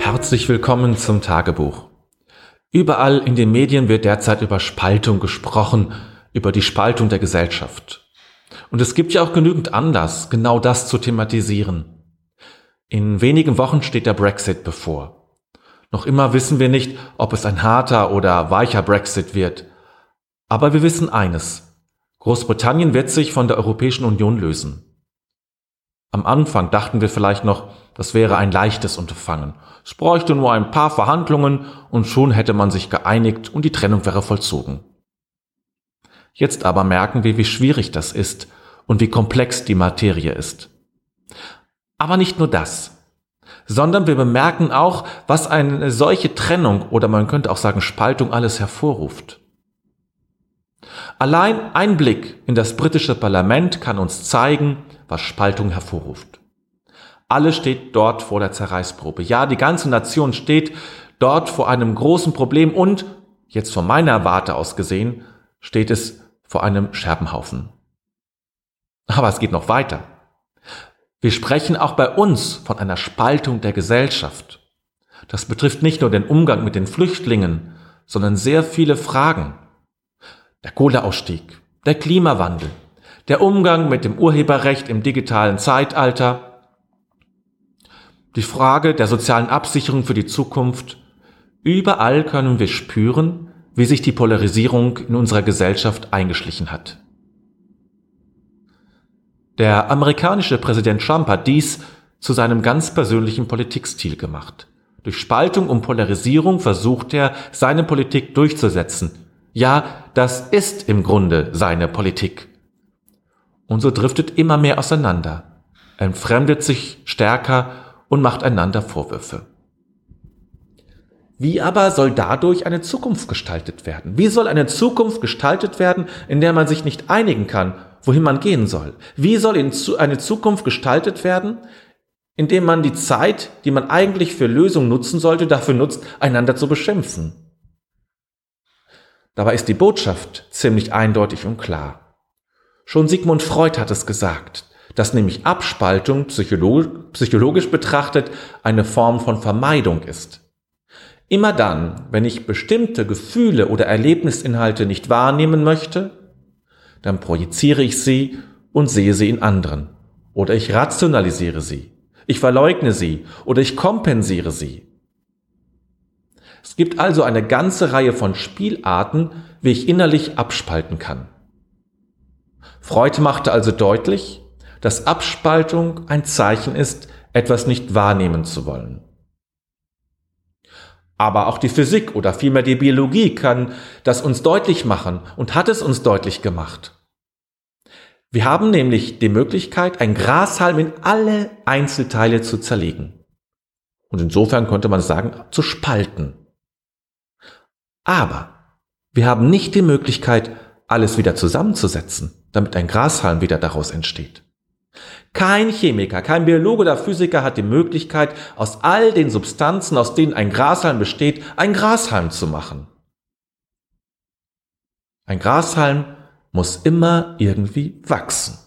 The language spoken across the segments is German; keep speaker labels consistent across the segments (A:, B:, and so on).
A: Herzlich willkommen zum Tagebuch. Überall in den Medien wird derzeit über Spaltung gesprochen, über die Spaltung der Gesellschaft. Und es gibt ja auch genügend Anlass, genau das zu thematisieren. In wenigen Wochen steht der Brexit bevor. Noch immer wissen wir nicht, ob es ein harter oder weicher Brexit wird. Aber wir wissen eines. Großbritannien wird sich von der Europäischen Union lösen. Am Anfang dachten wir vielleicht noch, das wäre ein leichtes Unterfangen. Es bräuchte nur ein paar Verhandlungen und schon hätte man sich geeinigt und die Trennung wäre vollzogen. Jetzt aber merken wir, wie schwierig das ist und wie komplex die Materie ist. Aber nicht nur das, sondern wir bemerken auch, was eine solche Trennung oder man könnte auch sagen Spaltung alles hervorruft. Allein ein Blick in das britische Parlament kann uns zeigen, was Spaltung hervorruft. Alle steht dort vor der Zerreißprobe. Ja, die ganze Nation steht dort vor einem großen Problem und, jetzt von meiner Warte aus gesehen, steht es vor einem Scherbenhaufen. Aber es geht noch weiter. Wir sprechen auch bei uns von einer Spaltung der Gesellschaft. Das betrifft nicht nur den Umgang mit den Flüchtlingen, sondern sehr viele Fragen. Der Kohleausstieg, der Klimawandel, der Umgang mit dem Urheberrecht im digitalen Zeitalter, die Frage der sozialen Absicherung für die Zukunft. Überall können wir spüren, wie sich die Polarisierung in unserer Gesellschaft eingeschlichen hat. Der amerikanische Präsident Trump hat dies zu seinem ganz persönlichen Politikstil gemacht. Durch Spaltung und Polarisierung versucht er, seine Politik durchzusetzen. Ja, das ist im Grunde seine Politik und so driftet immer mehr auseinander, entfremdet sich stärker und macht einander Vorwürfe. Wie aber soll dadurch eine Zukunft gestaltet werden? Wie soll eine Zukunft gestaltet werden, in der man sich nicht einigen kann, wohin man gehen soll? Wie soll eine Zukunft gestaltet werden, indem man die Zeit, die man eigentlich für Lösungen nutzen sollte, dafür nutzt, einander zu beschimpfen? Dabei ist die Botschaft ziemlich eindeutig und klar. Schon Sigmund Freud hat es gesagt, dass nämlich Abspaltung psychologisch betrachtet eine Form von Vermeidung ist. Immer dann, wenn ich bestimmte Gefühle oder Erlebnisinhalte nicht wahrnehmen möchte, dann projiziere ich sie und sehe sie in anderen. Oder ich rationalisiere sie. Ich verleugne sie oder ich kompensiere sie. Es gibt also eine ganze Reihe von Spielarten, wie ich innerlich abspalten kann. Freud machte also deutlich, dass Abspaltung ein Zeichen ist, etwas nicht wahrnehmen zu wollen. Aber auch die Physik oder vielmehr die Biologie kann das uns deutlich machen und hat es uns deutlich gemacht. Wir haben nämlich die Möglichkeit, ein Grashalm in alle Einzelteile zu zerlegen. Und insofern könnte man sagen, zu spalten. Aber wir haben nicht die Möglichkeit, alles wieder zusammenzusetzen damit ein Grashalm wieder daraus entsteht. Kein Chemiker, kein Biologe oder Physiker hat die Möglichkeit, aus all den Substanzen, aus denen ein Grashalm besteht, ein Grashalm zu machen. Ein Grashalm muss immer irgendwie wachsen.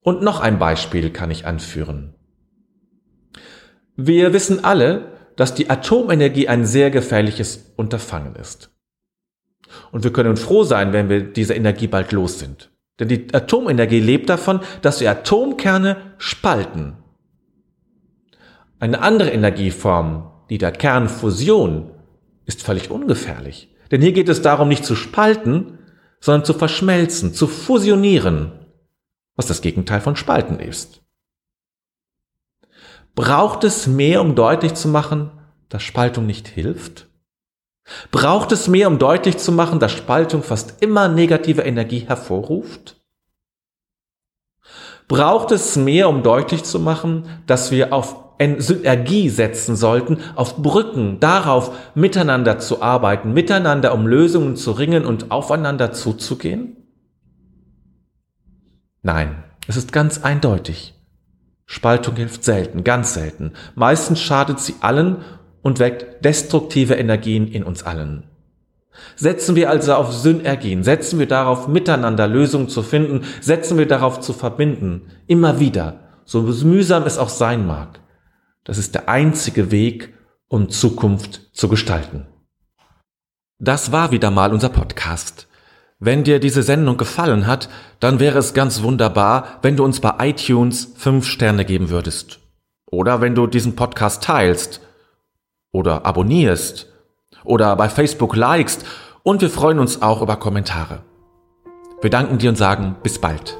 A: Und noch ein Beispiel kann ich anführen. Wir wissen alle, dass die Atomenergie ein sehr gefährliches Unterfangen ist. Und wir können froh sein, wenn wir diese Energie bald los sind. Denn die Atomenergie lebt davon, dass wir Atomkerne spalten. Eine andere Energieform, die der Kernfusion, ist völlig ungefährlich. Denn hier geht es darum, nicht zu spalten, sondern zu verschmelzen, zu fusionieren, was das Gegenteil von spalten ist. Braucht es mehr, um deutlich zu machen, dass Spaltung nicht hilft? Braucht es mehr, um deutlich zu machen, dass Spaltung fast immer negative Energie hervorruft? Braucht es mehr, um deutlich zu machen, dass wir auf Synergie setzen sollten, auf Brücken, darauf miteinander zu arbeiten, miteinander um Lösungen zu ringen und aufeinander zuzugehen? Nein, es ist ganz eindeutig. Spaltung hilft selten, ganz selten. Meistens schadet sie allen und weckt destruktive Energien in uns allen. Setzen wir also auf Synergien, setzen wir darauf, miteinander Lösungen zu finden, setzen wir darauf zu verbinden, immer wieder, so mühsam es auch sein mag, Das ist der einzige Weg, um Zukunft zu gestalten. Das war wieder mal unser Podcast. Wenn dir diese Sendung gefallen hat, dann wäre es ganz wunderbar, wenn du uns bei iTunes fünf Sterne geben würdest. Oder wenn du diesen Podcast teilst. Oder abonnierst. Oder bei Facebook likest. Und wir freuen uns auch über Kommentare. Wir danken dir und sagen bis bald.